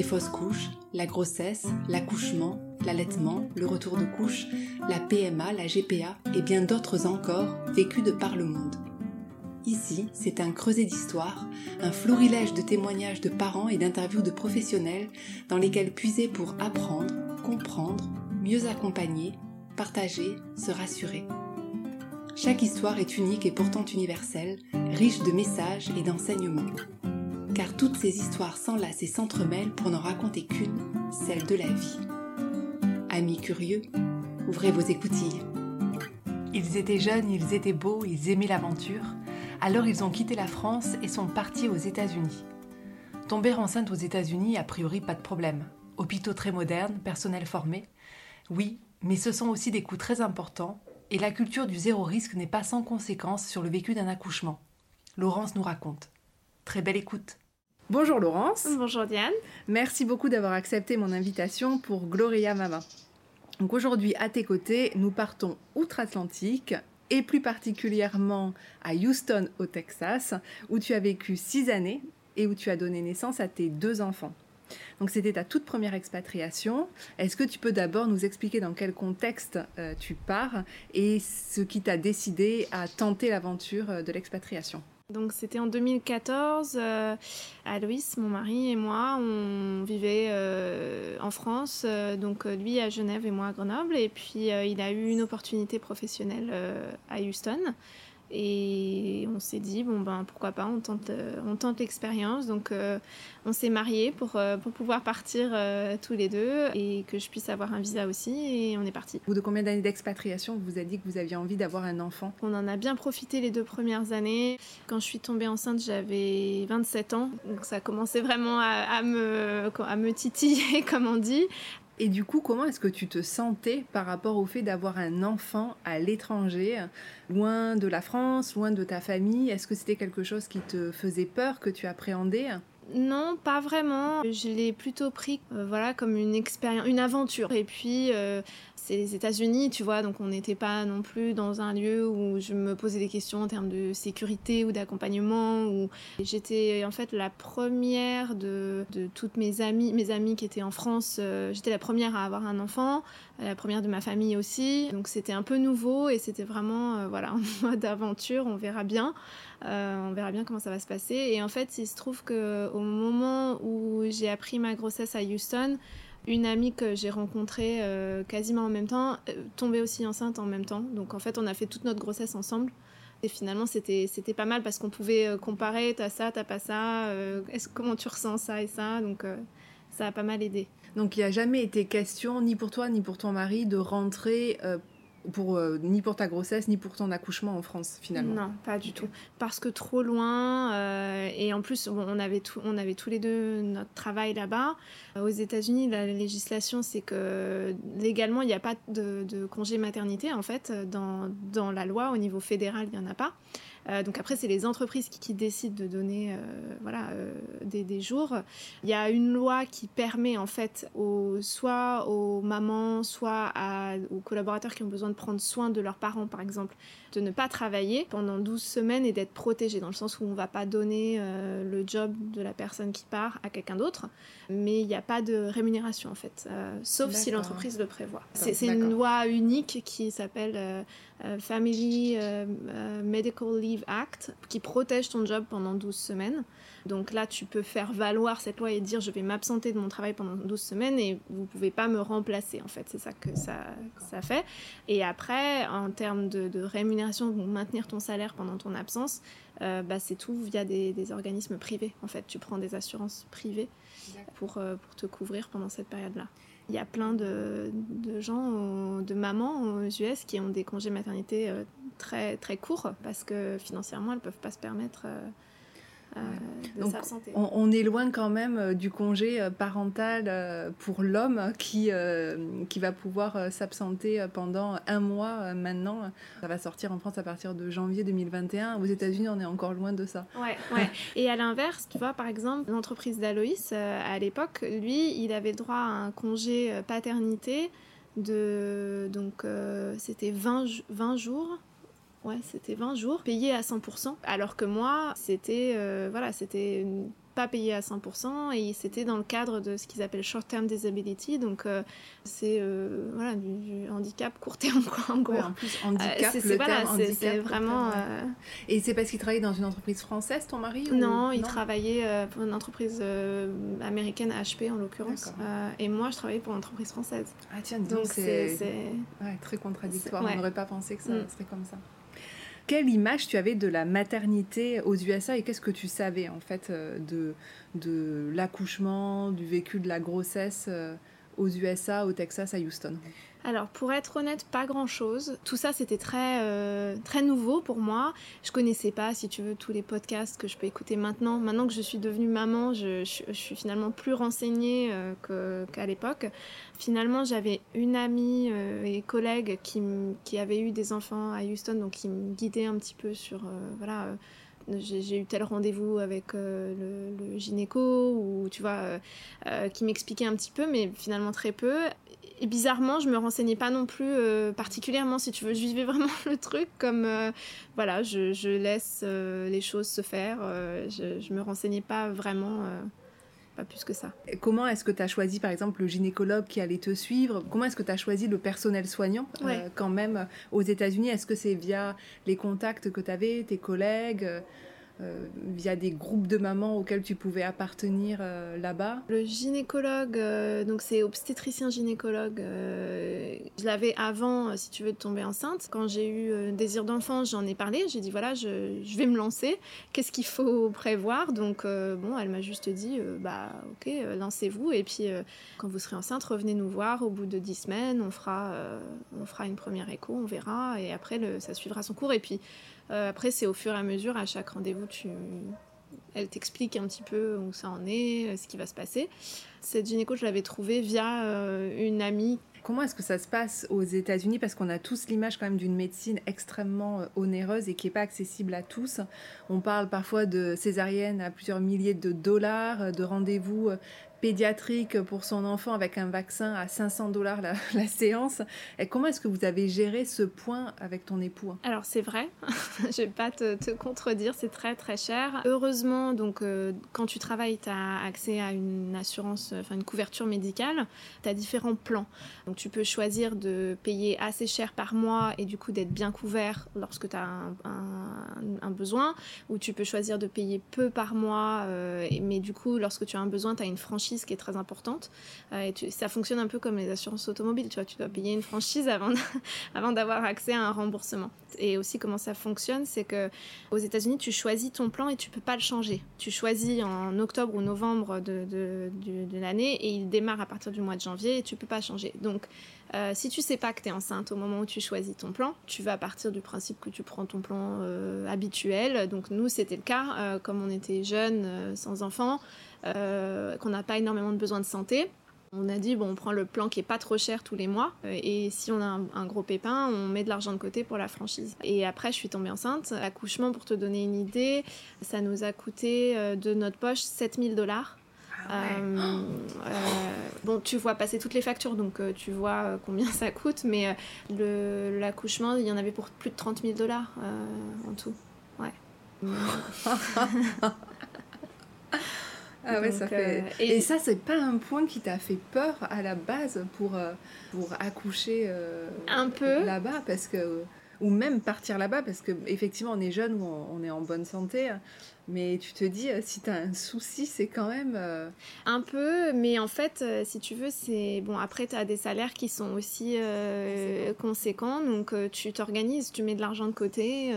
les fausses couches, la grossesse, l'accouchement, l'allaitement, le retour de couche, la PMA, la GPA et bien d'autres encore vécus de par le monde. Ici, c'est un creuset d'histoire, un florilège de témoignages de parents et d'interviews de professionnels dans lesquels puiser pour apprendre, comprendre, mieux accompagner, partager, se rassurer. Chaque histoire est unique et pourtant universelle, riche de messages et d'enseignements. Car toutes ces histoires s'enlacent et s'entremêlent pour n'en raconter qu'une, celle de la vie. Amis curieux, ouvrez vos écoutilles. Ils étaient jeunes, ils étaient beaux, ils aimaient l'aventure. Alors ils ont quitté la France et sont partis aux États-Unis. Tomber enceinte aux États-Unis, a priori pas de problème. Hôpitaux très modernes, personnel formé. Oui, mais ce sont aussi des coûts très importants et la culture du zéro risque n'est pas sans conséquence sur le vécu d'un accouchement. Laurence nous raconte. Très belle écoute. Bonjour Laurence. Bonjour Diane. Merci beaucoup d'avoir accepté mon invitation pour Gloria Mama. Donc aujourd'hui, à tes côtés, nous partons outre-Atlantique et plus particulièrement à Houston, au Texas, où tu as vécu six années et où tu as donné naissance à tes deux enfants. Donc c'était ta toute première expatriation. Est-ce que tu peux d'abord nous expliquer dans quel contexte euh, tu pars et ce qui t'a décidé à tenter l'aventure euh, de l'expatriation? Donc c'était en 2014. Euh, Aloïs, mon mari et moi, on vivait euh, en France, euh, donc lui à Genève et moi à Grenoble. Et puis il a eu une opportunité professionnelle à Houston. Et on s'est dit, bon ben pourquoi pas, on tente, euh, on tente l'expérience. Donc euh, on s'est mariés pour, euh, pour pouvoir partir tous les deux et que je puisse avoir un visa aussi. Et on est parti. Au bout de combien d'années d'expatriation vous avez dit que vous aviez envie d'avoir un enfant? On en a bien profité les deux premières années. Quand je suis tombée enceinte, j'avais 27 ans. Donc ça commençait vraiment à, à, me, à me titiller, comme on dit. Et du coup, comment est-ce que tu te sentais par rapport au fait d'avoir un enfant à l'étranger, loin de la France, loin de ta famille? Est-ce que c'était quelque chose qui te faisait peur, que tu appréhendais? Non, pas vraiment. Je l'ai plutôt pris euh, voilà comme une expérience, une aventure. Et puis euh, c'est les États-Unis, tu vois, donc on n'était pas non plus dans un lieu où je me posais des questions en termes de sécurité ou d'accompagnement. Ou j'étais en fait la première de, toutes mes amies, mes amies qui étaient en France. Euh, j'étais la première à avoir un enfant, la première de ma famille aussi. Donc c'était un peu nouveau et c'était vraiment voilà en mode aventure. On verra bien, euh, on verra bien comment ça va se passer. Et en fait, il se trouve que au moment où j'ai appris ma grossesse à Houston une amie que j'ai rencontrée euh, quasiment en même temps, euh, tombée aussi enceinte en même temps. Donc en fait, on a fait toute notre grossesse ensemble. Et finalement, c'était, pas mal parce qu'on pouvait comparer, t'as ça, t'as pas ça, comment tu ressens ça et ça. Donc ça a pas mal aidé. Donc il n'y a jamais été question, ni pour toi, ni pour ton mari, de rentrer pour, euh, ni pour ta grossesse, ni pour ton accouchement en France, finalement Non, pas du tout. Parce que trop loin, euh, et en plus, on, avait tout, on avait tous les deux notre travail là-bas. Aux États-Unis, la législation, c'est que légalement, il n'y a pas de, de, congé maternité, en fait. Dans, dans la loi, au niveau fédéral, il n'y en a pas. Euh, donc après, c'est les entreprises qui, décident de donner euh, voilà, euh, des, jours. Il y a une loi qui permet en fait soit aux mamans, soit aux collaborateurs qui ont besoin de prendre soin de leurs parents, par exemple, de ne pas travailler pendant 12 semaines et d'être protégés, dans le sens où on ne va pas donner le job de la personne qui part à quelqu'un d'autre, mais il n'y a pas de rémunération en fait, sauf si l'entreprise le prévoit. C'est une loi unique qui s'appelle Family Medical Leave Act qui protège ton job pendant 12 semaines. Donc là, tu peux faire valoir cette loi et dire je vais m'absenter de mon travail pendant 12 semaines et vous pouvez pas me remplacer. En fait, c'est ça que ça, ça fait. Et après, en termes de, rémunération, maintenir ton salaire pendant ton absence, euh, bah, c'est tout via des, organismes privés. En fait, tu prends des assurances privées pour, euh, pour te couvrir pendant cette période-là. Il y a plein de, gens, de mamans aux US qui ont des congés maternité euh, très, très courts parce que financièrement, elles ne peuvent pas se permettre. De s'absenter. On, on, est loin quand même du congé parental pour l'homme qui, qui va pouvoir s'absenter pendant un mois maintenant. Ça va sortir en France à partir de janvier 2021. Aux États-Unis, on est encore loin de ça. Ouais, ouais. Et à l'inverse, tu vois, par exemple, l'entreprise d'Aloïs, à l'époque, lui, il avait droit à un congé paternité de donc euh, c'était 20, 20 jours ouais c'était 20 jours payés à 100% alors que moi c'était euh, voilà c'était pas payé à 100% et c'était dans le cadre de ce qu'ils appellent short term disability. Donc euh, c'est euh, voilà du, handicap court terme quoi en gros. En plus handicap c'est voilà, vraiment euh, et c'est parce qu'il travaillait dans une entreprise française ton mari non il travaillait pour une entreprise américaine HP en l'occurrence. Et moi je travaillais pour une entreprise française. Ah tiens donc c'est ouais, très contradictoire. on n'aurait pas pensé que ça mm. serait comme ça quelle image tu avais de la maternité aux USA et qu'est-ce que tu savais en fait euh, de, de l'accouchement, du vécu de la grossesse euh, aux USA, au Texas, à Houston? Alors, pour être honnête, pas grand-chose. Tout ça, c'était très, euh, très nouveau pour moi. Je connaissais pas, si tu veux, tous les podcasts que je peux écouter maintenant. Maintenant que je suis devenue maman, je, suis finalement plus renseignée euh, qu'à l'époque. Finalement, j'avais une amie euh, et collègue qui, avait eu des enfants à Houston, donc qui me guidait un petit peu sur, voilà j'ai eu tel rendez-vous avec le, gynéco ou tu vois qui m'expliquait un petit peu mais finalement très peu et bizarrement, je me renseignais pas non plus euh, particulièrement, si tu veux. Je vivais vraiment le truc comme, euh, voilà, je, je laisse euh, les choses se faire. je, je me renseignais pas vraiment, pas plus que ça. comment est-ce que tu as choisi, par exemple, le gynécologue qui allait te suivre? Comment est-ce que tu as choisi le personnel soignant quand même aux États-Unis? Est-ce que c'est via les contacts que tu avais, tes collègues euh, via des groupes de mamans auxquels tu pouvais appartenir euh, là-bas. Le gynécologue, euh, donc c'est obstétricien gynécologue, je l'avais avant, si tu veux, de tomber enceinte. Quand j'ai eu désir d'enfant, j'en ai parlé, j'ai dit voilà, je, vais me lancer, qu'est-ce qu'il faut prévoir? Donc bon, elle m'a juste dit, bah ok, lancez-vous, et puis quand vous serez enceinte, revenez nous voir. Au bout de dix semaines, on fera, on fera une première écho, on verra, et après le, ça suivra son cours. Et puis euh, après, c'est au fur et à mesure, à chaque rendez-vous, tu... elle t'explique un petit peu où ça en est, euh, ce qui va se passer. Cette gynéco, je l'avais trouvée via euh, une amie Comment est-ce que ça se passe aux États-Unis? Parce qu'on a tous l'image quand même d'une médecine extrêmement onéreuse et qui n'est pas accessible à tous. On parle parfois de césarienne à plusieurs milliers de dollars, de rendez-vous pédiatrique pour son enfant avec un vaccin à 500 dollars la, séance. Comment est-ce que vous avez géré ce point avec ton époux? Alors c'est vrai, je vais pas te, contredire, c'est très très cher. Heureusement, donc euh, quand tu travailles, tu as accès à une assurance, enfin une couverture médicale. Tu as différents plans. Donc tu peux choisir de payer assez cher par mois et du coup d'être bien couvert lorsque tu as un, besoin, ou tu peux choisir de payer peu par mois, euh, mais du coup lorsque tu as un besoin, tu as une franchise qui est très importante. Euh, et ça fonctionne un peu comme les assurances automobiles, tu vois, tu dois payer une franchise avant, avant d'avoir accès à un remboursement. Et aussi comment ça fonctionne, c'est que aux États-Unis, tu choisis ton plan et tu peux pas le changer. Tu choisis en octobre ou novembre de, l'année et il démarre à partir du mois de janvier et tu peux pas changer. Donc euh, si tu sais pas que tu es enceinte au moment où tu choisis ton plan, tu vas partir du principe que tu prends ton plan euh, habituel. Donc nous, c'était le cas, comme on était jeunes, sans enfants. Euh, qu'on n'a pas énormément de besoins de santé. On a dit, bon, on prend le plan qui est pas trop cher tous les mois, euh, et si on a un, gros pépin, on met de l'argent de côté pour la franchise. Et après, je suis tombée enceinte. Accouchement, pour te donner une idée, ça nous a coûté euh, de notre poche 7000 dollars. Ah bon, tu vois passer toutes les factures, donc tu vois combien ça coûte, mais l'accouchement, il y en avait pour plus de 30 000 dollars en tout. Ouais. Ah ouais, ça fait... Euh, et... ça, c'est pas un point qui t'a fait peur à la base pour, euh, pour accoucher euh, un peu. là-bas parce que ou même partir là-bas parce que effectivement on est jeune ou on, est en bonne santé mais tu te dis si tu as un souci c'est quand même un peu mais en fait si tu veux c'est bon après tu as des salaires qui sont aussi conséquents donc tu t'organises tu mets de l'argent de côté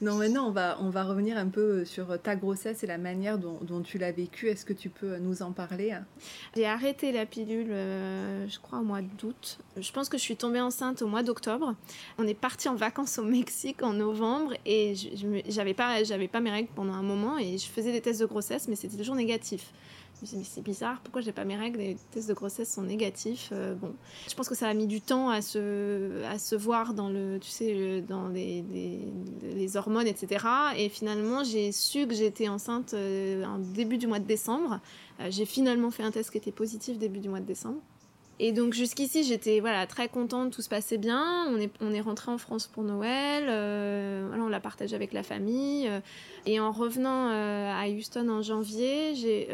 non, maintenant, on va, on va revenir un peu sur ta grossesse et la manière dont, tu l'as vécue. Est-ce que tu peux nous en parler J'ai arrêté la pilule, euh, je crois, au mois d'août. Je pense que je suis tombée enceinte au mois d'octobre. On est parti en vacances au Mexique en novembre et j'avais pas, pas mes règles pendant un moment et je faisais des tests de grossesse, mais c'était toujours négatif. Je me suis dit, mais c'est bizarre, pourquoi j'ai pas mes règles? Les tests de grossesse sont négatifs. Euh, bon, je pense que ça a mis du temps à se, à se voir dans, le, tu sais, dans les, les, hormones, etc. Et finalement, j'ai su que j'étais enceinte euh, en début du mois de décembre. Euh, j'ai finalement fait un test qui était positif début du mois de décembre. Et donc jusqu'ici, j'étais voilà très contente, tout se passait bien. On est on est rentré en France pour Noël. Euh, voilà, on l'a partagé avec la famille. Euh, et en revenant euh, à Houston en janvier, j'ai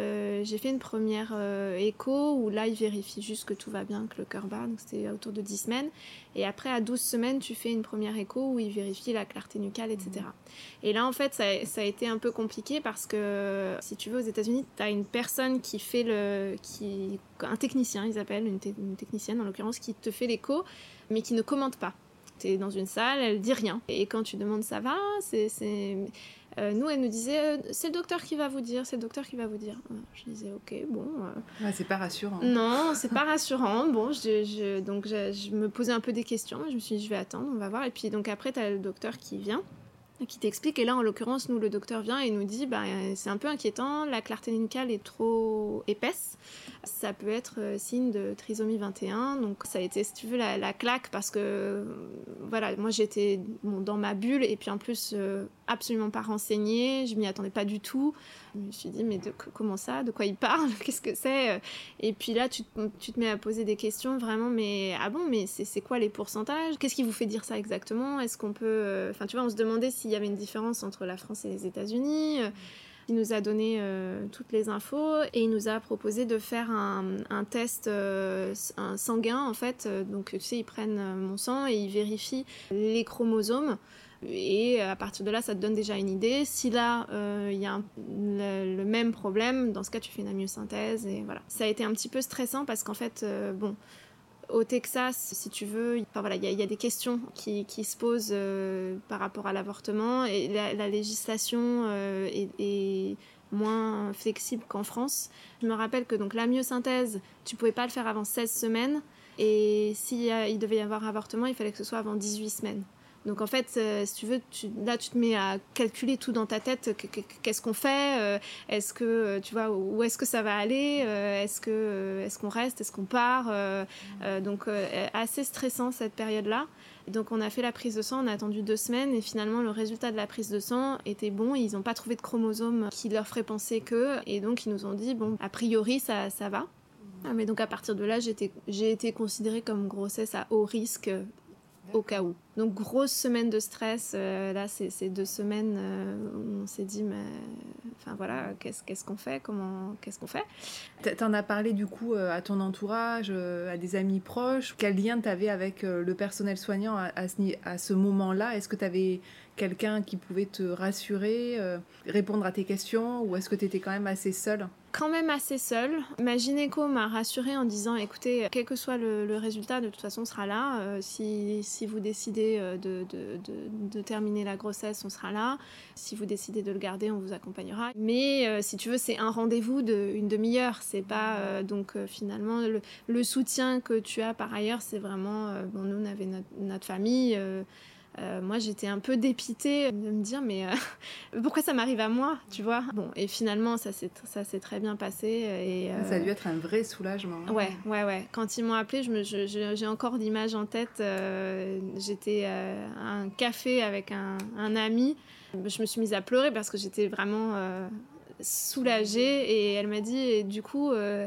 j'ai fait une première écho où là, il vérifie juste que tout va bien, que le cœur bat. Donc c'était autour de 10 semaines. Et après, à 12 semaines, tu fais une première écho où il vérifie la clarté nucale, etc. Mmh. Et là, en fait, ça, ça, a été un peu compliqué parce que si tu veux, aux États-Unis, tu as une personne qui fait le. Qui, un technicien, ils appellent, une, une technicienne en l'occurrence, qui te fait l'écho, mais qui ne commente pas. Tu es dans une salle, elle dit rien. Et quand tu demandes ça va, c'est euh, nous, elle nous disait, euh, c'est le docteur qui va vous dire, c'est le docteur qui va vous dire. Euh, je disais, ok, bon. c'est pas rassurant. Non, c'est pas rassurant. Bon, je, donc je, me posais un peu des questions. Je me suis dit, je vais attendre, on va voir. Et puis donc après, tu as le docteur qui vient qui t'explique. Et là, en l'occurrence, nous, le docteur vient et nous dit, bah, c'est un peu inquiétant, la clarté nucale est trop épaisse. Ça peut être euh, signe de trisomie 21. Donc, ça a été, si tu veux, la, claque parce que, voilà, moi, j'étais dans ma bulle et puis en plus, euh, absolument pas renseignée. Je m'y attendais pas du tout. Je me suis dit, mais comment ça De quoi il parle Qu'est-ce que c'est Et puis là, tu, te mets à poser des questions vraiment, mais ah bon, mais c'est quoi les pourcentages? Qu'est-ce qui vous fait dire ça exactement? Est-ce qu'on peut. Euh, enfin, tu vois, on se demandait s'il y avait une différence entre la France et les États-Unis. Il nous a donné euh, toutes les infos et il nous a proposé de faire un, test euh, sanguin en fait. Donc tu sais, ils prennent mon sang et ils vérifient les chromosomes. Et à partir de là, ça te donne déjà une idée. Si là, il y a le, même problème, dans ce cas, tu fais une amyosynthèse. Et voilà. Ça a été un petit peu stressant parce qu'en fait, bon, au Texas, si tu veux, il voilà, y, y, a des questions qui, se posent euh, par rapport à l'avortement et la, législation euh, est, moins flexible qu'en France. Je me rappelle que donc la myosynthèse, tu pouvais pas le faire avant 16 semaines et s'il il devait y avoir avortement, il fallait que ce soit avant 18 semaines. Donc en fait, euh, si tu veux, là tu te mets à calculer tout dans ta tête. Qu'est-ce qu'on fait euh, Est-ce que euh, tu vois où est-ce que ça va aller Est-ce que est-ce qu'on reste Est-ce qu'on part Donc assez stressant cette période-là. Donc on a fait la prise de sang, on a attendu deux semaines et finalement le résultat de la prise de sang était bon. Ils n'ont pas trouvé de chromosomes qui leur ferait penser que et donc ils nous ont dit bon a priori ça ça va. Ah, mais donc à partir de là, j'ai été considérée comme grossesse à haut risque au cas où. Donc grosse semaine de stress. Euh, là, c'est deux semaines euh, où on s'est dit, mais enfin voilà, qu'est-ce qu'on fait? Comment qu'est-ce qu'on fait? T'en as parlé du coup euh, à ton entourage, à des amis proches. Quel lien t'avais avec le personnel soignant à, à ce, à ce moment-là? Est-ce que t'avais quelqu'un qui pouvait te rassurer, répondre à tes questions, ou est-ce que t'étais quand même assez seule? Quand même assez seule. Ma gynéco m'a rassurée en disant écoutez, quel que soit le, résultat, de toute façon, on sera là. Euh, si, si, vous décidez euh, de, de, de, terminer la grossesse, on sera là. Si vous décidez de le garder, on vous accompagnera. Mais euh, si tu veux, c'est un rendez-vous d'une demi-heure. C'est pas donc finalement le, le, soutien que tu as par ailleurs, c'est vraiment bon. Nous, on avait notre famille. Euh, moi, j'étais un peu dépitée de me dire, mais euh, pourquoi ça m'arrive à moi, tu vois? Bon, et finalement, ça s'est très bien passé. Et, Ça a dû être un vrai soulagement. Hein. Ouais, ouais, ouais. Quand ils m'ont appelé, j'ai encore l'image en tête. j'étais à un café avec un, un, ami. Je me suis mise à pleurer parce que j'étais vraiment soulagée. Et elle m'a dit, et du coup euh,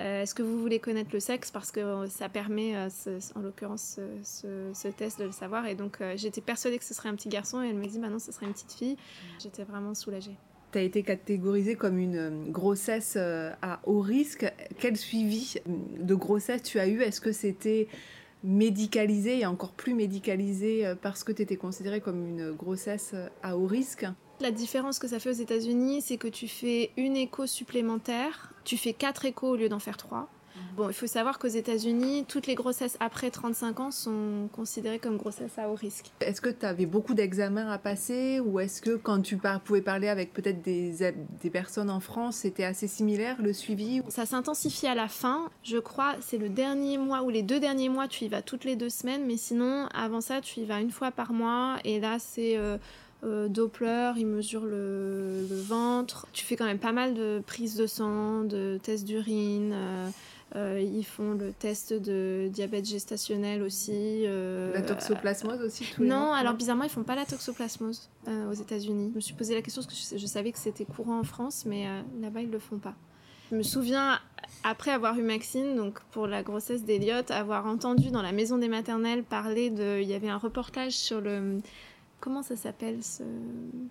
est-ce que vous voulez connaître le sexe? Parce que euh, ça permet, euh, en l'occurrence, ce, test de le savoir. Et donc, j'étais persuadée que ce serait un petit garçon et elle me dit, bah non, ce serait une petite fille. J'étais vraiment soulagée. Tu as été catégorisée comme une grossesse à haut risque. Quel suivi de grossesse tu as eu? Est-ce que c'était médicalisé et encore plus médicalisé parce que tu étais considérée comme une grossesse à haut risque? La différence que ça fait aux États-Unis, c'est que tu fais une écho supplémentaire, tu fais quatre échos au lieu d'en faire trois. Bon, il faut savoir qu'aux États-Unis, toutes les grossesses après 35 ans sont considérées comme grossesses à haut risque. Est-ce que tu avais beaucoup d'examens à passer ou est-ce que quand tu pouvais parler avec peut-être des, des personnes en France, c'était assez similaire le suivi Ça s'intensifie à la fin. Je crois c'est le dernier mois ou les deux derniers mois, tu y vas toutes les deux semaines, mais sinon, avant ça, tu y vas une fois par mois et là, c'est. Euh, euh, Doppler, il mesure le, ventre. Tu fais quand même pas mal de prises de sang, de tests d'urine. Euh, euh, ils font le test de diabète gestationnel aussi. Euh, la toxoplasmose aussi tous Non, alors bizarrement, ils font pas la toxoplasmose euh, aux États-Unis. Je me suis posé la question parce que je, savais que c'était courant en France, mais là-bas, ils le font pas. Je me souviens, après avoir eu Maxine, donc pour la grossesse d'Eliott, avoir entendu dans la maison des maternelles parler de. Il y avait un reportage sur le comment ça s'appelle ce...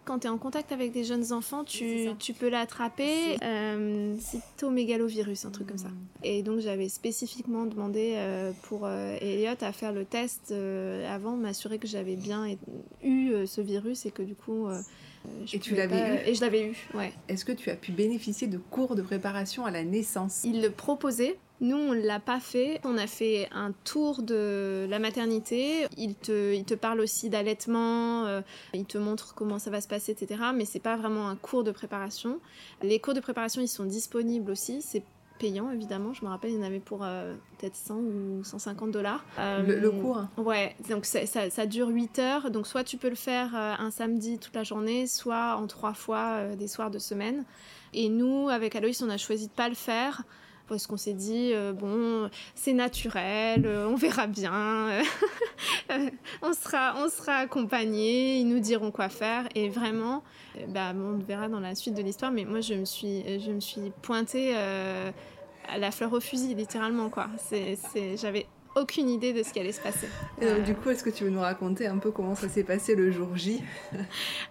Quand tu es en contact avec des jeunes enfants, tu, tu peux l'attraper. Euh, cytomégalovirus, un truc comme ça. Et donc j'avais spécifiquement demandé euh, pour euh, Elliot à faire le test euh, avant, m'assurer que j'avais bien eu ce virus et que du coup... et tu l'avais eu Et je l'avais eu, ouais. Est-ce que tu as pu bénéficier de cours de préparation à la naissance? Il le proposait, nous, on ne l'a pas fait. On a fait un tour de la maternité. Il te, il te parle aussi d'allaitement, euh, il te montre comment ça va se passer, etc. Mais c'est pas vraiment un cours de préparation. Les cours de préparation, ils sont disponibles aussi. C'est payant, évidemment. Je me rappelle, il y en avait pour euh, peut-être 100 ou 150 dollars. le, cours Ouais, donc ça, ça, dure 8 heures. Donc soit tu peux le faire euh, un samedi toute la journée, soit en trois fois des soirs de semaine. Et nous, avec Aloïs, on a choisi de pas le faire parce qu'on s'est dit euh, bon c'est naturel euh, on verra bien on sera on sera accompagné ils nous diront quoi faire et vraiment euh, bah on verra dans la suite de l'histoire mais moi je me suis je me suis pointée à la fleur au fusil littéralement quoi c'est j'avais aucune idée de ce qui allait se passer. du coup, est-ce que tu veux nous raconter un peu comment ça s'est passé le jour J?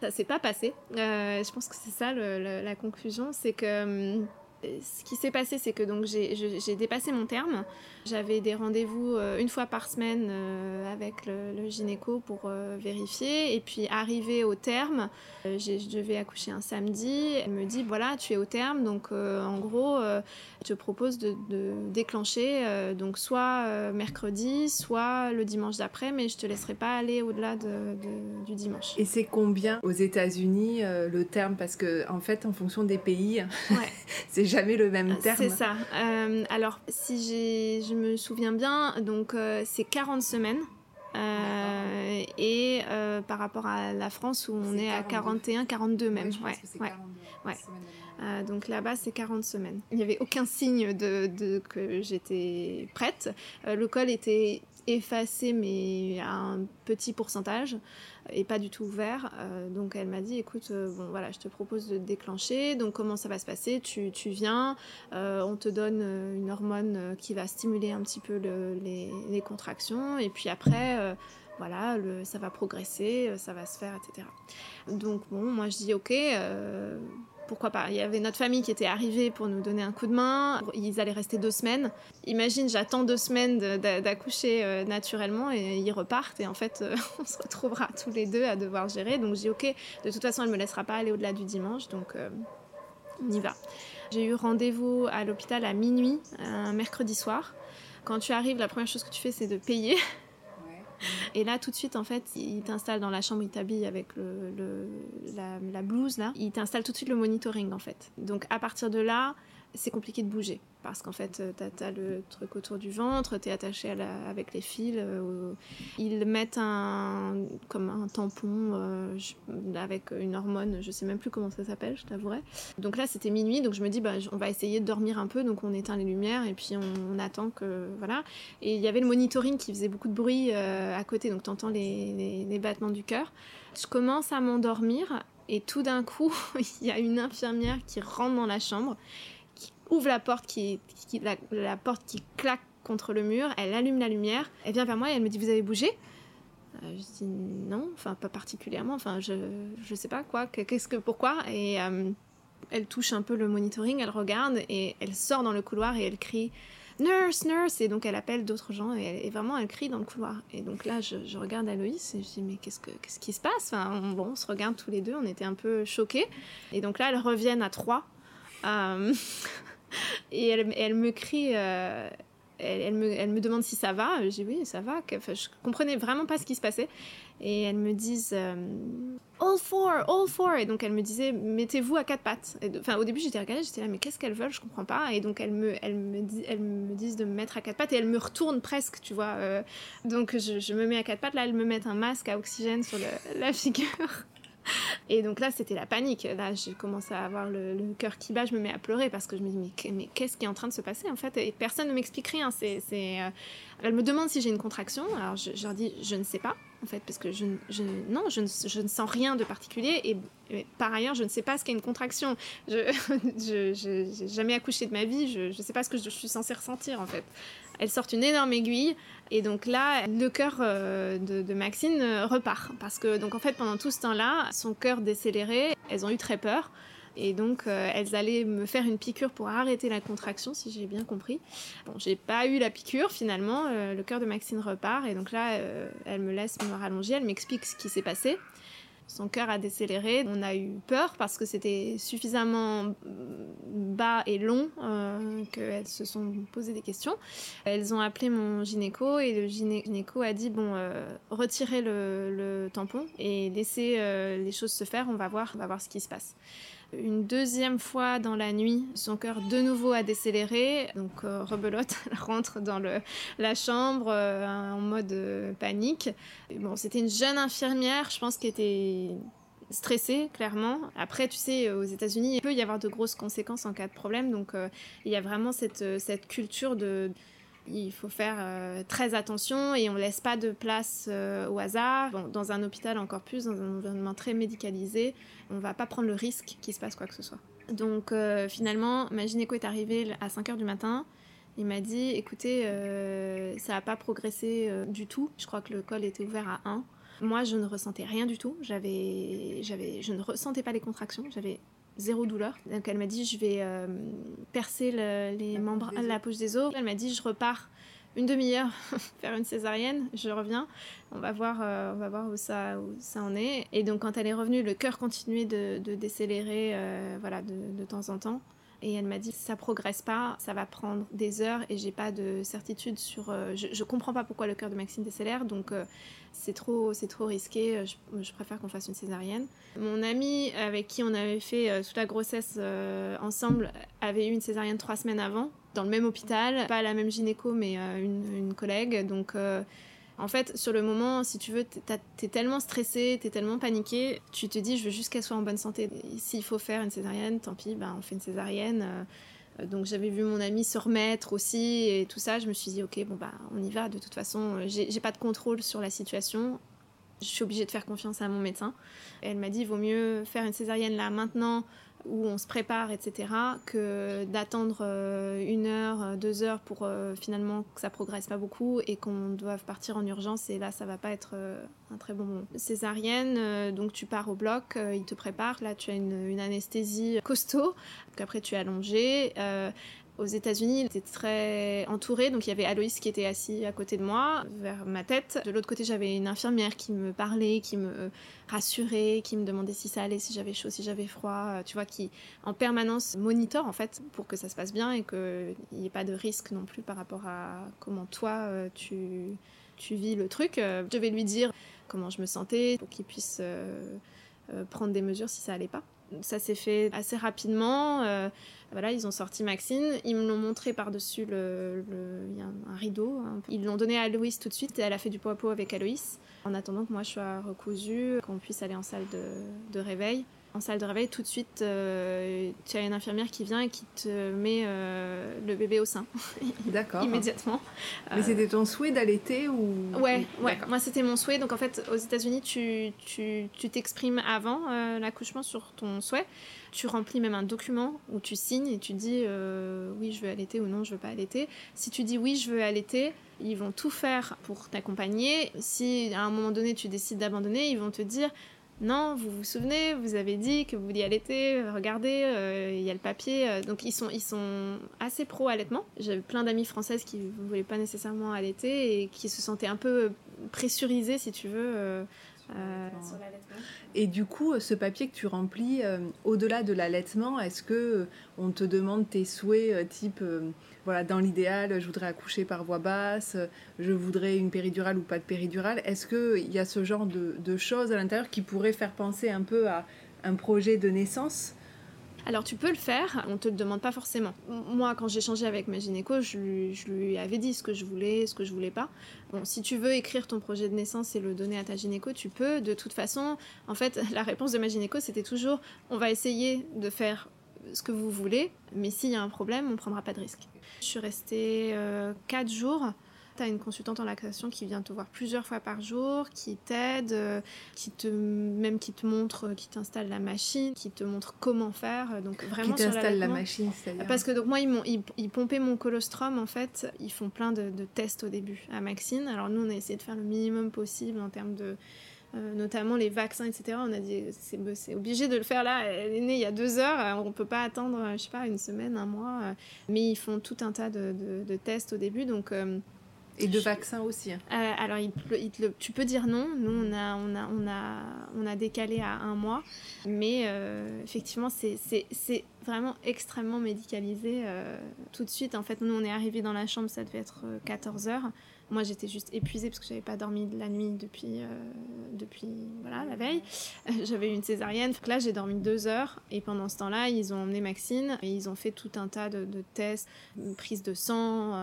Ça s'est pas passé. je pense que c'est ça la conclusion, c'est que hum, ce qui s'est passé, c'est que donc j'ai dépassé mon terme. J'avais des rendez-vous euh, une fois par semaine euh, avec le, gynéco pour euh, vérifier. Et puis arrivé au terme, je devais accoucher un samedi. Elle me dit voilà, tu es au terme, donc en gros, je te propose de, déclencher donc soit mercredi, soit le dimanche d'après, mais je te laisserai pas aller au-delà du dimanche. Et c'est combien aux États-Unis le terme? Parce que en fait, en fonction des pays, ouais. c'est jamais le même terme. C'est ça. Euh, alors, si je me souviens bien, donc euh, c'est 40 semaines. Euh, et par rapport à la France où on est, à 41, 42 même. Ouais, ouais, ouais. donc là-bas, c'est 40 semaines. Il n'y avait aucun signe de, de que j'étais prête. le col était effacé, mais à un petit pourcentage et pas du tout ouvert. Euh, donc elle m'a dit écoute, euh, bon voilà, je te propose de déclencher. Donc comment ça va se passer? Tu, tu, viens, euh, on te donne une hormone qui va stimuler un petit peu les, les, contractions et puis après voilà, ça va progresser, ça va se faire, etc. Donc bon, moi je dis ok, pourquoi pas. Il y avait notre famille qui était arrivée pour nous donner un coup de main. Ils allaient rester deux semaines. Imagine, j'attends deux semaines d'accoucher euh, naturellement et ils repartent. Et en fait, euh, on se retrouvera tous les deux à devoir gérer. Donc j'ai ok, de toute façon, elle me laissera pas aller au-delà du dimanche. Donc euh, on y va. J'ai eu rendez-vous à l'hôpital à minuit, mercredi soir. Quand tu arrives, la première chose que tu fais, c'est de payer. Et là, tout de suite, en fait, il t'installe dans la chambre, il t'habille avec le, la, blouse, là. Il t'installe tout de suite le monitoring, en fait. Donc, à partir de là, c'est compliqué de bouger parce qu'en fait, euh, tu as, le truc autour du ventre, tu es attaché avec les fils. Euh, ils mettent un, comme un tampon euh, avec une hormone, je sais même plus comment ça s'appelle, je t'avouerai. Donc là, c'était minuit, donc je me dis, bah, on va essayer de dormir un peu, donc on éteint les lumières et puis on, attend que. Voilà. Et il y avait le monitoring qui faisait beaucoup de bruit à côté, donc tu entends les, les battements du cœur. Je commence à m'endormir et tout d'un coup, il y a une infirmière qui rentre dans la chambre ouvre la porte qui, la, porte qui claque contre le mur, elle allume la lumière, elle vient vers moi et elle me dit vous avez bougé? Euh, Je dis non, enfin pas particulièrement, enfin je je sais pas quoi, qu'est-ce que pourquoi? Et euh, elle touche un peu le monitoring, elle regarde et elle sort dans le couloir et elle crie nurse, nurse, et donc elle appelle d'autres gens et, vraiment elle crie dans le couloir. Et donc là, je, regarde Aloïs et je dis mais qu'est-ce, que, qu'est-ce qui se passe? Enfin, on, bon, on se regarde tous les deux, on était un peu choqués. Et donc là, elles reviennent à trois. Euh, Et elle, elle me crie, euh, elle, me, elle, me, demande si ça va. Je dis oui, ça va. Enfin, je comprenais vraiment pas ce qui se passait. Et elles me disent euh, All four, all four. Et donc elles me disaient Mettez-vous à quatre pattes. Enfin, au début, j'étais regardée, j'étais là, mais qu'est-ce qu'elles veulent? Je comprends pas. Et donc elles me, elles, me disent de me mettre à quatre pattes et elles me retournent presque, tu vois. Euh. donc je, me mets à quatre pattes. Là, elles me mettent un masque à oxygène sur la figure. Et donc là, c'était la panique. Là, j'ai commencé à avoir le, cœur qui bat, je me mets à pleurer parce que je me dis, mais, qu'est-ce qui est en train de se passer en fait? Et personne ne m'explique rien. C'est, euh, Elle me demande si j'ai une contraction. Alors je, leur dis, je ne sais pas en fait, parce que je, je non, je ne, je ne, sens rien de particulier. Et, par ailleurs, je ne sais pas ce qu'est une contraction. Je n'ai jamais accouché de ma vie. Je ne sais pas ce que je suis censée ressentir en fait. Elles sortent une énorme aiguille et donc là, le cœur euh, de, Maxine euh, repart. Parce que, donc en fait, pendant tout ce temps-là, son cœur décéléré, elles ont eu très peur. Et donc, euh, elles allaient me faire une piqûre pour arrêter la contraction, si j'ai bien compris. Bon, j'ai pas eu la piqûre finalement. le cœur de Maxine repart. Et donc là, elle me laisse me rallonger. Elle m'explique ce qui s'est passé son cœur a décéléré. On a eu peur parce que c'était suffisamment bas et long euh, qu'elles se sont posées des questions. Elles ont appelé mon gynéco et le gynéco a dit bon, euh, retirez le, tampon et laissez euh, les choses se faire. On va voir, on va voir ce qui se passe. Une deuxième fois dans la nuit, son cœur de nouveau a décéléré. Donc euh, rebelote, rentre dans le, la chambre euh, en mode euh, panique. bon, c'était une jeune infirmière, je pense, qui était stressée, clairement. Après, tu sais, aux États-Unis, il peut y avoir de grosses conséquences en cas de problème. Donc il y a vraiment cette, cette culture de il faut faire euh, très attention et on ne laisse pas de place euh, au hasard. dans un hôpital encore plus, dans un environnement très médicalisé, on va pas prendre le risque qu'il se passe quoi que ce soit. Donc euh, finalement, ma gynéco est arrivée à 5h du matin. Il m'a dit, écoutez, ça n'a pas progressé du tout. Je crois que le col était ouvert à 1. Moi, je ne ressentais rien du tout. J'avais, j'avais, je ne ressentais pas les contractions. J'avais zéro douleur. Donc elle m'a dit je vais euh, percer les membres, la poche des os. Elle m'a dit je repars une demi-heure faire une césarienne, je reviens, on va voir, euh, on va voir où ça, où ça en est. Et donc quand elle est revenue, le cœur continuait de, décélérer, euh, voilà, de, de, temps en temps. Et elle m'a dit ça progresse pas, ça va prendre des heures et j'ai pas de certitude sur. je, je, comprends pas pourquoi le cœur de Maxime décélère, donc c'est trop, c'est trop risqué, euh, je, préfère qu'on fasse une césarienne. Mon ami avec qui on avait fait euh, toute la grossesse euh, ensemble avait eu une césarienne trois semaines avant, dans le même hôpital, pas la même gynéco, mais une, collègue. Donc, en fait, sur le moment, si tu veux, t'es tellement stressé, t'es tellement paniqué, tu te dis, je veux juste qu'elle soit en bonne santé. S'il faut faire une césarienne, tant pis, ben, on fait une césarienne. Euh, donc j'avais vu mon ami se remettre aussi et tout ça. Je me suis dit, ok, bon, bah, on y va. De toute façon, euh, j'ai pas de contrôle sur la situation. Je suis obligée de faire confiance à mon médecin. elle m'a dit, vaut mieux faire une césarienne là maintenant où on se prépare, etc., que d'attendre euh, une heure, euh, deux heures pour euh, finalement que ça progresse pas beaucoup et qu'on doive partir en urgence et là ça va pas être un très bon moment. Césarienne, donc tu pars au bloc, ils te préparent, là tu as une, une anesthésie costaud, après tu es allongé, aux États-Unis, il était très entouré, donc il y avait Aloïs qui était assis à côté de moi, vers ma tête. De l'autre côté, j'avais une infirmière qui me parlait, qui me rassurait, qui me demandait si ça allait, si j'avais chaud, si j'avais froid, euh, tu vois, qui en permanence monitor en fait pour que ça se passe bien et qu'il n'y ait pas de risque non plus par rapport à comment toi euh, tu, tu vis le truc. Euh, je vais lui dire comment je me sentais pour qu'il puisse prendre des mesures si ça allait pas. Ça s'est fait assez rapidement. Voilà, ils ont sorti Maxine, ils me l'ont montré par-dessus le, un, rideau. Ils l'ont donné à Aloïs tout de suite et elle a fait du pot à pot avec Aloïs. En attendant que moi je sois recousue, qu'on puisse aller en salle de réveil en salle de réveil, tout de suite, euh, tu as une infirmière qui vient et qui te met euh, le bébé au sein. D'accord. Immédiatement. Mais c'était ton souhait d'allaiter ou? Ouais, ouais. Moi, c'était mon souhait. Donc, en fait, aux États-Unis, tu, tu, t'exprimes avant euh, l'accouchement sur ton souhait. Tu remplis même un document où tu signes et tu dis oui, je veux allaiter ou non, je veux pas allaiter. Si tu dis oui, je veux allaiter, ils vont tout faire pour t'accompagner. Si à un moment donné, tu décides d'abandonner, ils vont te dire non, vous vous souvenez, vous avez dit que vous vouliez allaiter, regardez, euh, il y a le papier. Euh, donc ils sont, ils sont assez pro allaitement. J'avais plein d'amis françaises qui ne voulaient pas nécessairement allaiter et qui se sentaient un peu pressurisées, si tu veux, euh, Et du coup, ce papier que tu remplis, au-delà de l'allaitement, est-ce que on te demande tes souhaits, type, voilà, dans l'idéal, je voudrais accoucher par voie basse, je voudrais une péridurale ou pas de péridurale. Est-ce qu'il y a ce genre de, choses à l'intérieur qui pourraient faire penser un peu à un projet de naissance? Alors tu peux le faire, on te le demande pas forcément. Moi, quand j'ai changé avec ma gynéco, je lui, avais dit ce que je voulais, ce que je voulais pas. Bon, si tu veux écrire ton projet de naissance et le donner à ta gynéco, tu peux. De toute façon, en fait, la réponse de ma gynéco, c'était toujours on va essayer de faire ce que vous voulez, mais s'il y a un problème, on prendra pas de risque. Je suis restée 4 euh, jours tu as une consultante en lactation qui vient te voir plusieurs fois par jour, qui t'aide, euh, qui te, même qui te montre, euh, qui t'installe la machine, qui te montre comment faire. Donc vraiment qui t'installe la machine, c'est-à-dire Parce que donc moi, ils, ils, pompaient mon colostrum, en fait. Ils font plein de, tests au début à Maxine. Alors nous, on a essayé de faire le minimum possible en termes de... Euh, notamment les vaccins, etc. On a dit c'est obligé de le faire là. Elle est née il y a deux heures, on peut pas attendre, je sais pas, une semaine, un mois. mais ils font tout un tas de, de tests au début, donc et de vaccins aussi. Hein. Euh, alors, tu peux dire non. Nous, on a, on a, on a, on a décalé à un mois. Mais euh, effectivement, c'est vraiment extrêmement médicalisé euh, tout de suite. En fait, nous, on est arrivé dans la chambre, ça devait être 14 heures. Moi, j'étais juste épuisée parce que j'avais pas dormi de la nuit depuis, depuis voilà, la veille. j'avais eu une césarienne. Donc là, j'ai dormi deux heures. Et pendant ce temps-là, ils ont emmené Maxine et ils ont fait tout un tas de, de tests, prise de sang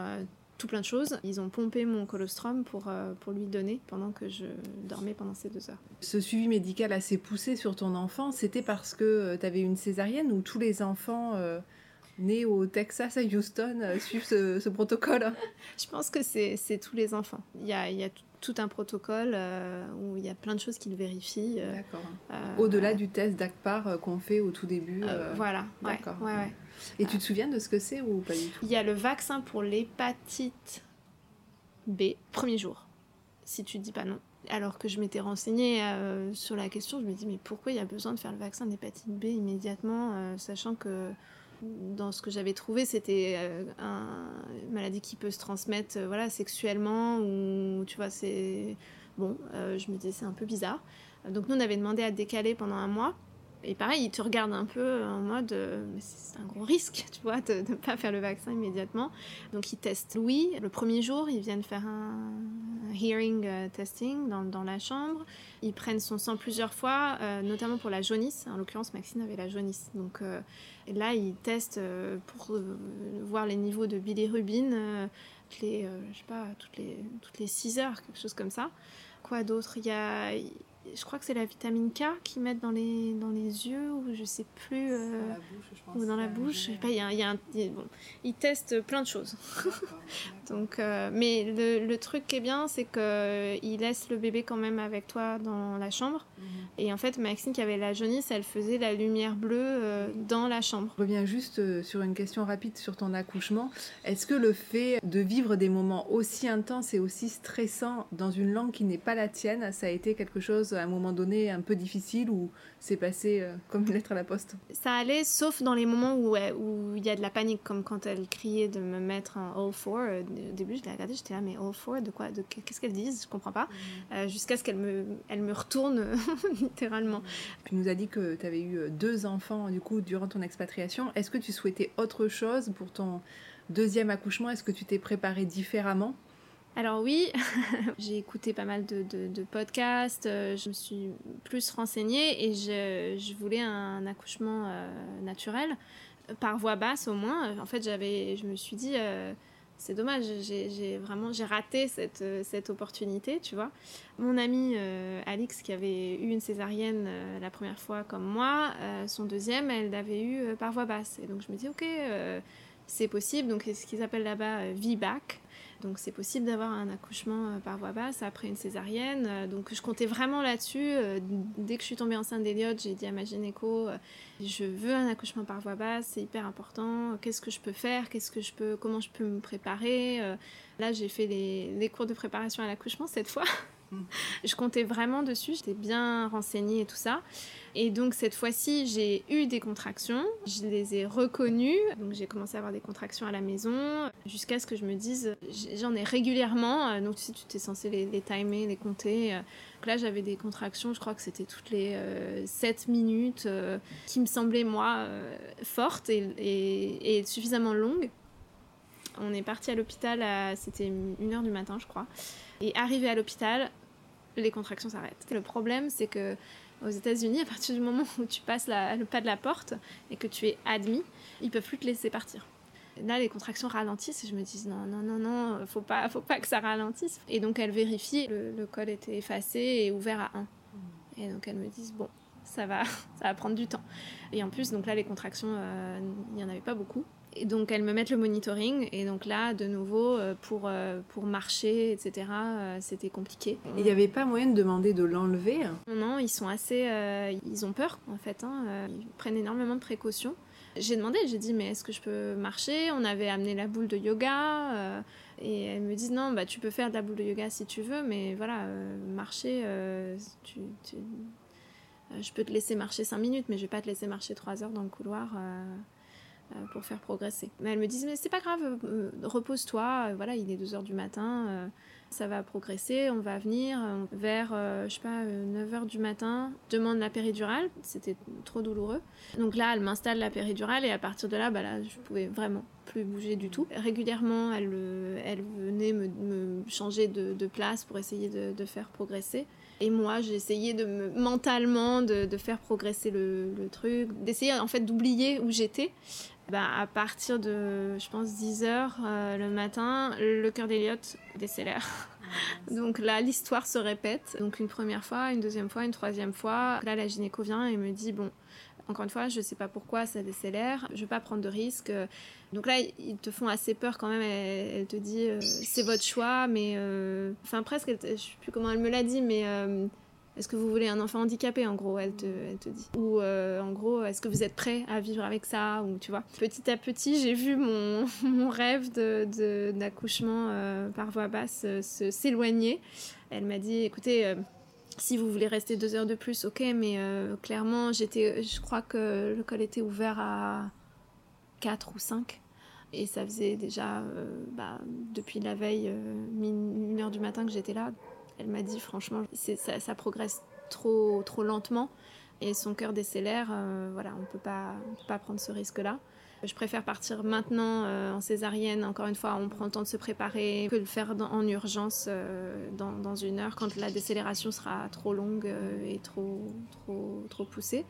tout plein de choses. Ils ont pompé mon colostrum pour, euh, pour lui donner pendant que je dormais pendant ces deux heures. Ce suivi médical assez poussé sur ton enfant, c'était parce que euh, tu avais une césarienne ou tous les enfants euh, nés au Texas, à Houston, suivent ce, protocole Je pense que c'est tous les enfants. Il y a, il y a tout un protocole où il y a plein de choses qu'ils vérifient. D'accord. Au-delà du test d'ACPAR qu'on fait au tout début. voilà. D'accord. Ouais, ouais. Et tu te souviens de ce que c'est ou pas du tout? Il y a le vaccin pour l'hépatite B, premier jour, si tu dis pas non. Alors que je m'étais renseignée euh, sur la question, je me dis mais pourquoi il y a besoin de faire le vaccin d'hépatite B immédiatement, euh, sachant que dans ce que j'avais trouvé, c'était euh, une maladie qui peut se transmettre voilà, sexuellement ou tu vois, c'est. Bon, je me disais c'est un peu bizarre. Donc nous, on avait demandé à décaler pendant un mois. Et pareil, ils te regardent un peu en mode, euh, c'est un gros risque, tu vois, de ne pas faire le vaccin immédiatement. Donc ils testent Louis. Le premier jour, ils viennent faire un, hearing euh, testing dans, dans, la chambre. Ils prennent son sang plusieurs fois, euh, notamment pour la jaunisse. En l'occurrence, Maxine avait la jaunisse. Donc là, ils testent pour voir les niveaux de bilirubine, les, je sais pas, toutes les, toutes les 6 heures, quelque chose comme ça. Quoi d'autre? Il y a je crois que c'est la vitamine K qu'ils mettent dans les, dans les yeux ou je sais plus. Euh, dans la bouche, je pense. Ou dans la bouche, je sais pas, il y a, y a un, bon, ils testent plein de choses. Donc, euh, mais le, le, truc qui est bien, c'est qu'ils laissent le bébé quand même avec toi dans la chambre. Mhm. Et en fait, Maxine qui avait la jaunisse, elle faisait la lumière bleue euh, dans la chambre. Je reviens juste sur une question rapide sur ton accouchement. Est-ce que le fait de vivre des moments aussi intenses et aussi stressants dans une langue qui n'est pas la tienne, ça a été quelque chose à un moment donné un peu difficile ou c'est passé euh, comme une lettre à la poste? Ça allait, sauf dans les moments où où il y a de la panique, comme quand elle criait de me mettre en all four. Euh, au début, je l'ai regardée, j'étais là, mais all four, de quoi de, Qu'est-ce qu'elle disent Je comprends pas. Mm. Euh, jusqu'à ce qu'elle me, elle me retourne littéralement. Tu nous as dit que tu avais eu deux enfants du coup durant ton expatriation. Est-ce que tu souhaitais autre chose pour ton deuxième accouchement? Est-ce que tu t'es préparé différemment? Alors oui, j'ai écouté pas mal de, podcasts, euh, je me suis plus renseignée et je, voulais un accouchement euh, naturel, par voix basse au moins. En fait, j'avais, je me suis dit, euh, c'est dommage, j'ai vraiment raté cette, cette opportunité, tu vois. Mon ami Alix, qui avait eu une césarienne la première fois comme moi, son deuxième, elle l'avait eu par voix basse. Et donc je me dis, ok, c'est possible. Donc ce qu'ils appellent là-bas VBAC. Donc c'est possible d'avoir un accouchement euh, par voie basse après une césarienne. Euh, donc je comptais vraiment là-dessus. Euh, dès que je suis tombée enceinte d'Eliott, j'ai dit à ma gynéco, je veux un accouchement par voie basse, c'est hyper important. Qu'est-ce que je peux faire Qu'est-ce que je peux Comment je peux me préparer Là, j'ai fait les, les, cours de préparation à l'accouchement cette fois. je comptais vraiment dessus, j'étais bien renseignée et tout ça. Et donc cette fois-ci, j'ai eu des contractions, je les ai reconnues. Donc j'ai commencé à avoir des contractions à la maison jusqu'à ce que je me dise, j'en ai régulièrement. Donc tu sais, tu étais censé les, timer, les compter. Donc là, j'avais des contractions, je crois que c'était toutes les 7 minutes, qui me semblaient moi fortes et, et suffisamment longues. On est parti à l'hôpital, c'était une heure du matin, je crois. Et arrivé à l'hôpital, les contractions s'arrêtent. Le problème, c'est que aux États-Unis, à partir du moment où tu passes le pas de la porte et que tu es admis, ils peuvent plus te laisser partir. Là, les contractions ralentissent et je me dis non, non, non, non, faut pas, faut pas que ça ralentisse. Et donc, elle vérifie, le, col était effacé et ouvert à 1. Et donc, elles me disent bon, ça va, ça va prendre du temps. Et en plus, donc là, les contractions, euh, il n'y en avait pas beaucoup. Et donc elles me mettent le monitoring et donc là de nouveau euh, pour, euh, pour marcher etc euh, c'était compliqué. Il n'y avait pas moyen de demander de l'enlever Non ils sont assez ils ont peur en fait hein, ils prennent énormément de précautions. J'ai demandé j'ai dit mais est-ce que je peux marcher? On avait amené la boule de yoga et elles me disent non bah tu peux faire de la boule de yoga si tu veux mais voilà marcher tu, je peux te laisser marcher 5 minutes mais je vais pas te laisser marcher 3 heures dans le couloir. Euh, pour faire progresser. Mais elle me disent mais c'est pas grave, euh, repose-toi, euh, voilà, il est 2h du matin, ça va progresser, on va venir vers, je sais pas, 9h du matin, demande la péridurale, c'était trop douloureux. Donc là, elle m'installe la péridurale et à partir de là, bah là, je pouvais vraiment plus bouger du tout. Régulièrement, elle, elle venait me, changer de, place pour essayer de, faire progresser. Et moi, j'ai essayé de me, mentalement de, faire progresser le, le truc, d'essayer en fait d'oublier où j'étais bah, à partir de, je pense, 10 heures euh, le matin, le cœur d'Eliott décélère. Ah, Donc là, l'histoire se répète. Donc une première fois, une deuxième fois, une troisième fois. Là, la gynéco vient et me dit, bon, encore une fois, je ne sais pas pourquoi ça décélère, je ne vais pas prendre de risques. Donc là, ils te font assez peur quand même. Elle, te dit, euh, c'est votre choix, mais... Euh, enfin, presque, je ne sais plus comment elle me l'a dit, mais est-ce que vous voulez un enfant handicapé en gros elle te, elle te dit. Ou euh, en gros est-ce que vous êtes prêt à vivre avec ça ou tu vois. Petit à petit j'ai vu mon, mon rêve de, d'accouchement euh, par voie basse euh, s'éloigner. Elle m'a dit écoutez si vous voulez rester deux heures de plus ok mais clairement j'étais je crois que le col était ouvert à 4 ou 5 et ça faisait déjà bah, depuis la veille une heure du matin que j'étais là elle m'a dit franchement, ça, ça, progresse trop, trop lentement et son cœur décélère. Euh, voilà, on ne peut pas prendre ce risque-là. Je préfère partir maintenant euh, en césarienne. Encore une fois, on prend le temps de se préparer que le faire en urgence euh, dans, dans, une heure quand la décélération sera trop longue et trop, trop, trop poussée.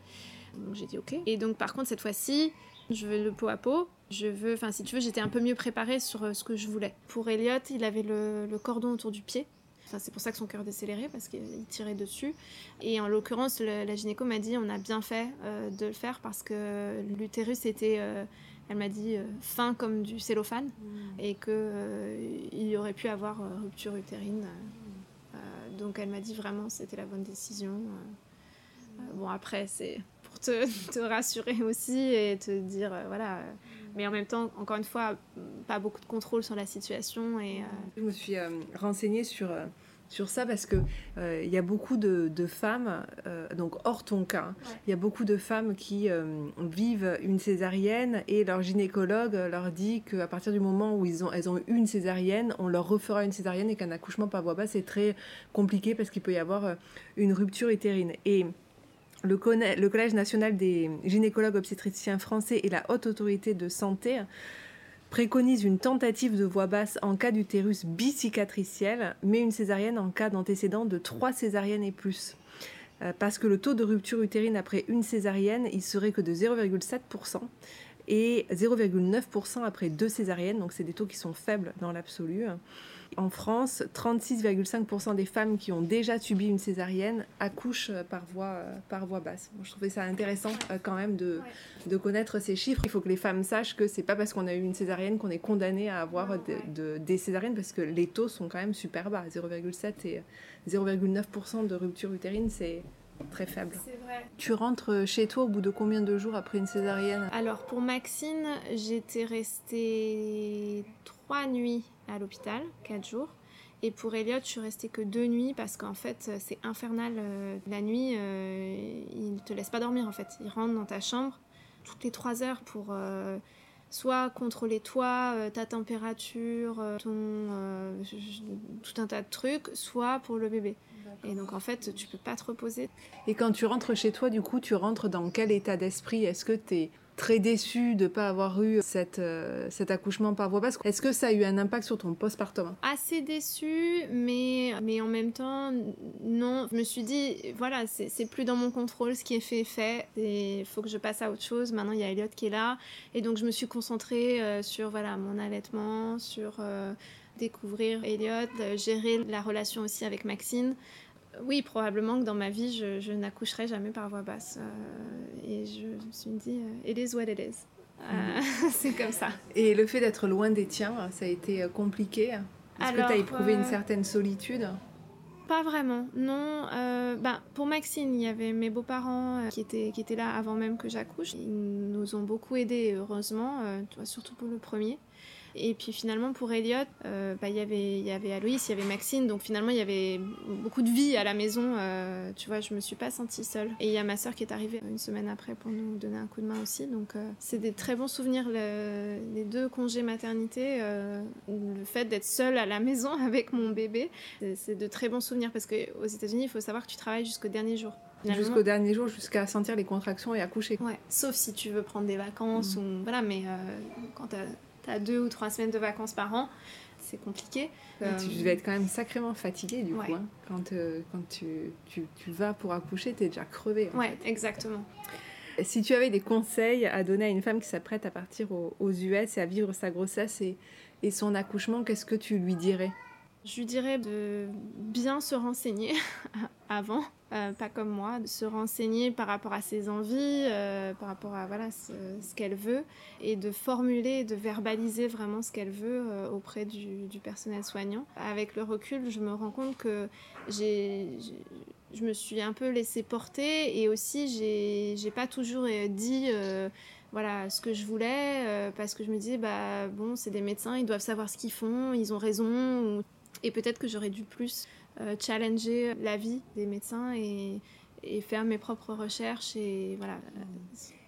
Donc j'ai dit ok. Et donc par contre cette fois-ci, je veux le pot à pot. Je veux, enfin si tu veux, j'étais un peu mieux préparée sur ce que je voulais. Pour Elliot, il avait le, le cordon autour du pied c'est pour ça que son cœur décéléré, parce qu'il tirait dessus. Et en l'occurrence, la gynéco m'a dit on a bien fait euh, de le faire parce que l'utérus était, euh, elle m'a dit, euh, fin comme du cellophane mm. et qu'il il aurait pu avoir rupture utérine. donc elle m'a dit vraiment c'était la bonne décision. bon, après, c'est pour te, te, rassurer aussi et te dire voilà mais en même temps, encore une fois, pas beaucoup de contrôle sur la situation. Et, Je me suis renseignée sur sur ça parce que euh, il y a beaucoup de, femmes, euh, donc hors ton cas, il y a beaucoup de femmes qui euh, vivent une césarienne et leur gynécologue leur dit qu'à partir du moment où ils ont, elles ont eu une césarienne, on leur refera une césarienne et qu'un accouchement par voie basse c'est très compliqué parce qu'il peut y avoir une rupture utérine. Et le, Collège national des gynécologues obstétriciens français et la Haute Autorité de Santé préconise une tentative de voix basse en cas d'utérus bicicatriciel, mais une césarienne en cas d'antécédent de 3 césariennes et plus. Euh, parce que le taux de rupture utérine après une césarienne, il serait que de 0,7% et 0,9% après deux césariennes, donc c'est des taux qui sont faibles dans l'absolu. En France, 36,5% des femmes qui ont déjà subi une césarienne accouchent par voie, par voie basse. je trouvais ça intéressant euh, quand même de, de, connaître ces chiffres. Il faut que les femmes sachent que c'est pas parce qu'on a eu une césarienne qu'on est condamné à avoir de, des césariennes parce que les taux sont quand même super bas. 0,7 et 0,9% de rupture utérine, c'est très faible. C'est vrai. Tu rentres chez toi au bout de combien de jours après une césarienne? Alors pour Maxine, j'étais restée trois nuits à l'hôpital, quatre jours. Et pour Elliot, je suis restée que deux nuits parce qu'en fait, c'est infernal. Euh, la nuit, euh, il ne te laisse pas dormir en fait. Il rentre dans ta chambre toutes les trois heures pour euh, soit contrôler toi, ta température, ton, tout un tas de trucs, soit pour le bébé. Et donc en fait, tu peux pas te reposer. Et quand tu rentres chez toi, du coup, tu rentres dans quel état d'esprit? Est-ce que tu es très déçue de ne pas avoir eu cette, euh, cet accouchement par voie basse. Est-ce que ça a eu un impact sur ton postpartum? Assez déçue, mais, mais en même temps, non. Je me suis dit, voilà, c'est plus dans mon contrôle, ce qui est fait est fait. Il faut que je passe à autre chose. Maintenant, il y a Elliot qui est là. Et donc, je me suis concentrée euh, sur voilà, mon allaitement, sur... Euh, découvrir Elliot, gérer la relation aussi avec Maxine oui, probablement que dans ma vie, je, n'accoucherai jamais par voix basse. Euh, et je me suis dit, euh, it is what it is. Euh, mhm. c'est comme ça. Et le fait d'être loin des tiens, ça a été compliqué? Est-ce que tu as éprouvé une certaine solitude? Pas vraiment, non. ben, pour Maxine, il y avait mes beaux-parents qui, étaient, qui étaient là avant même que j'accouche. Ils nous ont beaucoup aidés, heureusement, surtout pour le premier. Et puis finalement, pour Elliot, euh, bah, y il y avait Aloïs, il y avait Maxine, donc finalement, il y avait beaucoup de vie à la maison. Euh, tu vois, je me suis pas sentie seule. Et il y a ma soeur qui est arrivée une semaine après pour nous donner un coup de main aussi. Donc, euh, c'est des très bons souvenirs, les deux congés maternité. le fait d'être seule à la maison avec mon bébé, c'est de très bons souvenirs parce qu'aux États-Unis, il faut savoir que tu travailles jusqu'au dernier jour. Jusqu'au dernier jour, jusqu'à sentir les contractions et accoucher. Ouais, sauf si tu veux prendre des vacances mm. ou voilà, mais quand tu t'as deux ou trois semaines de vacances par an, c'est compliqué. Tu euh, devais être quand même sacrément fatiguée du coup. Hein. quand euh, quand tu, tu, tu, vas pour accoucher, tu es déjà crevée. Ouais, exactement. Si tu avais des conseils à donner à une femme qui s'apprête à partir aux, aux, US et à vivre sa grossesse et, et son accouchement, qu'est-ce que tu lui dirais? Je lui dirais de bien se renseigner avant euh, pas comme moi, de se renseigner par rapport à ses envies, euh, par rapport à voilà ce, qu'elle veut, et de formuler, de verbaliser vraiment ce qu'elle veut euh, auprès du, personnel soignant. Avec le recul, je me rends compte que j'ai, je me suis un peu laissée porter, et aussi j'ai, j'ai pas toujours dit voilà ce que je voulais parce que je me disais bah bon c'est des médecins ils doivent savoir ce qu'ils font ils ont raison et peut-être que j'aurais dû plus euh, challenger la vie des médecins et, faire mes propres recherches et voilà.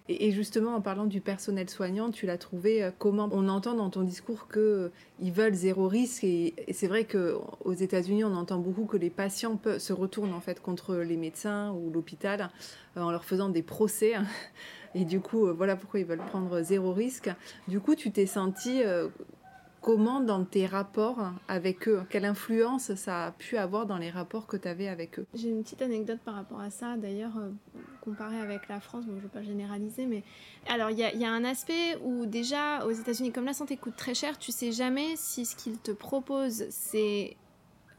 Et justement, en parlant du personnel soignant, tu l'as trouvé euh, comment On entend dans ton discours qu'ils euh, veulent zéro risque et, c'est vrai qu'aux États-Unis, on entend beaucoup que les patients se retournent en fait contre les médecins ou l'hôpital en leur faisant des procès. Et du coup, voilà pourquoi ils veulent prendre zéro risque. Du coup, tu t'es senti comment dans tes rapports avec eux Quelle influence ça a pu avoir dans les rapports que tu avais avec eux? J'ai une petite anecdote par rapport à ça, d'ailleurs, euh, comparé avec la France, bon, je ne veux pas généraliser, mais alors il y, a un aspect où déjà aux États-Unis, comme la santé coûte très cher, tu sais jamais si ce qu'ils te proposent c'est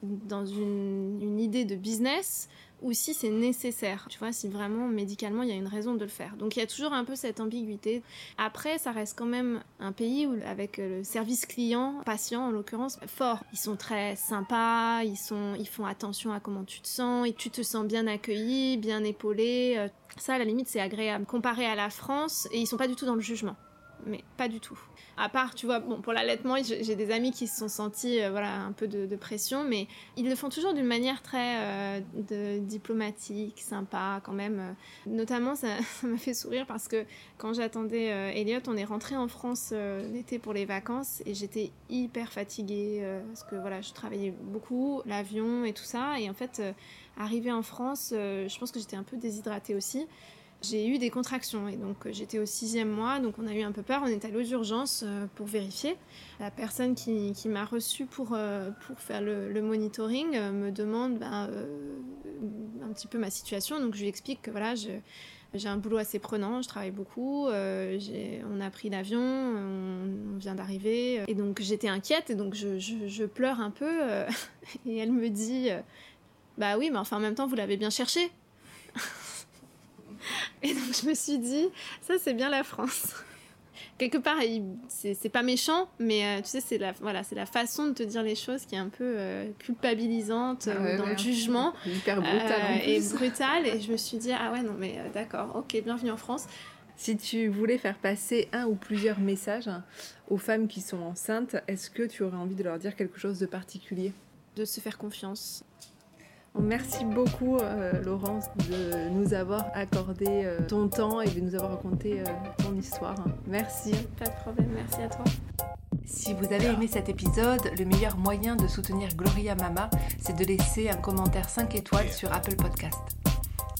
dans une idée de business ou si c'est nécessaire. Tu vois, si vraiment médicalement il y a une raison de le faire. Donc il y a toujours un peu cette ambiguïté. Après, ça reste quand même un pays où, avec le service client, patient en l'occurrence, fort. Ils sont très sympas, ils, sont, ils font attention à comment tu te sens, et tu te sens bien accueilli, bien épaulé. Euh, ça, à la limite, c'est agréable. Comparé à la France, et ils sont pas du tout dans le jugement. Mais pas du tout. À part, tu vois, bon, pour l'allaitement, j'ai des amis qui se sont sentis, euh, voilà, un peu de, pression, mais ils le font toujours d'une manière très euh, diplomatique, sympa, quand même. Notamment, ça m'a fait sourire parce que quand j'attendais euh, Elliot, on est rentré en France l'été pour les vacances et j'étais hyper fatiguée parce que voilà, je travaillais beaucoup, l'avion et tout ça, et en fait, arrivé en France, je pense que j'étais un peu déshydratée aussi j'ai eu des contractions et donc euh, j'étais au sixième mois, donc on a eu un peu peur, on est allé aux urgences euh, pour vérifier. La personne qui, qui m'a reçue pour, euh, pour faire le, monitoring me demande ben, un petit peu ma situation, donc je lui explique que voilà, j'ai un boulot assez prenant, je travaille beaucoup, on a pris l'avion, on, vient d'arriver, et donc j'étais inquiète, et donc je, je, je pleure un peu, et elle me dit, bah oui, mais enfin en même temps, vous l'avez bien cherché. Et donc je me suis dit, ça c'est bien la France. Quelque part, c'est pas méchant, mais euh, tu sais, c'est la, voilà, la façon de te dire les choses qui est un peu euh, culpabilisante ah dans le jugement. Hyper brutale. et brutale. Et je me suis dit, ah ouais, non, mais euh, d'accord, ok, bienvenue en France. Si tu voulais faire passer un ou plusieurs messages aux femmes qui sont enceintes, est-ce que tu aurais envie de leur dire quelque chose de particulier? De se faire confiance. Merci beaucoup euh, Laurence de nous avoir accordé euh, ton temps et de nous avoir raconté euh, ton histoire. Merci. Pas de problème, merci à toi. Si vous avez aimé cet épisode, le meilleur moyen de soutenir Gloria Mama, c'est de laisser un commentaire 5 étoiles sur Apple Podcast.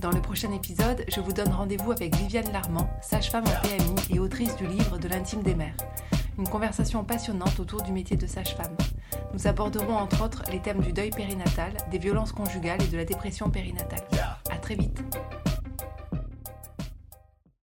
Dans le prochain épisode, je vous donne rendez-vous avec Viviane Larmand, sage-femme en PMI et autrice du livre De l'intime des mères. Une conversation passionnante autour du métier de sage-femme. Nous aborderons entre autres les thèmes du deuil périnatal, des violences conjugales et de la dépression périnatale. À très vite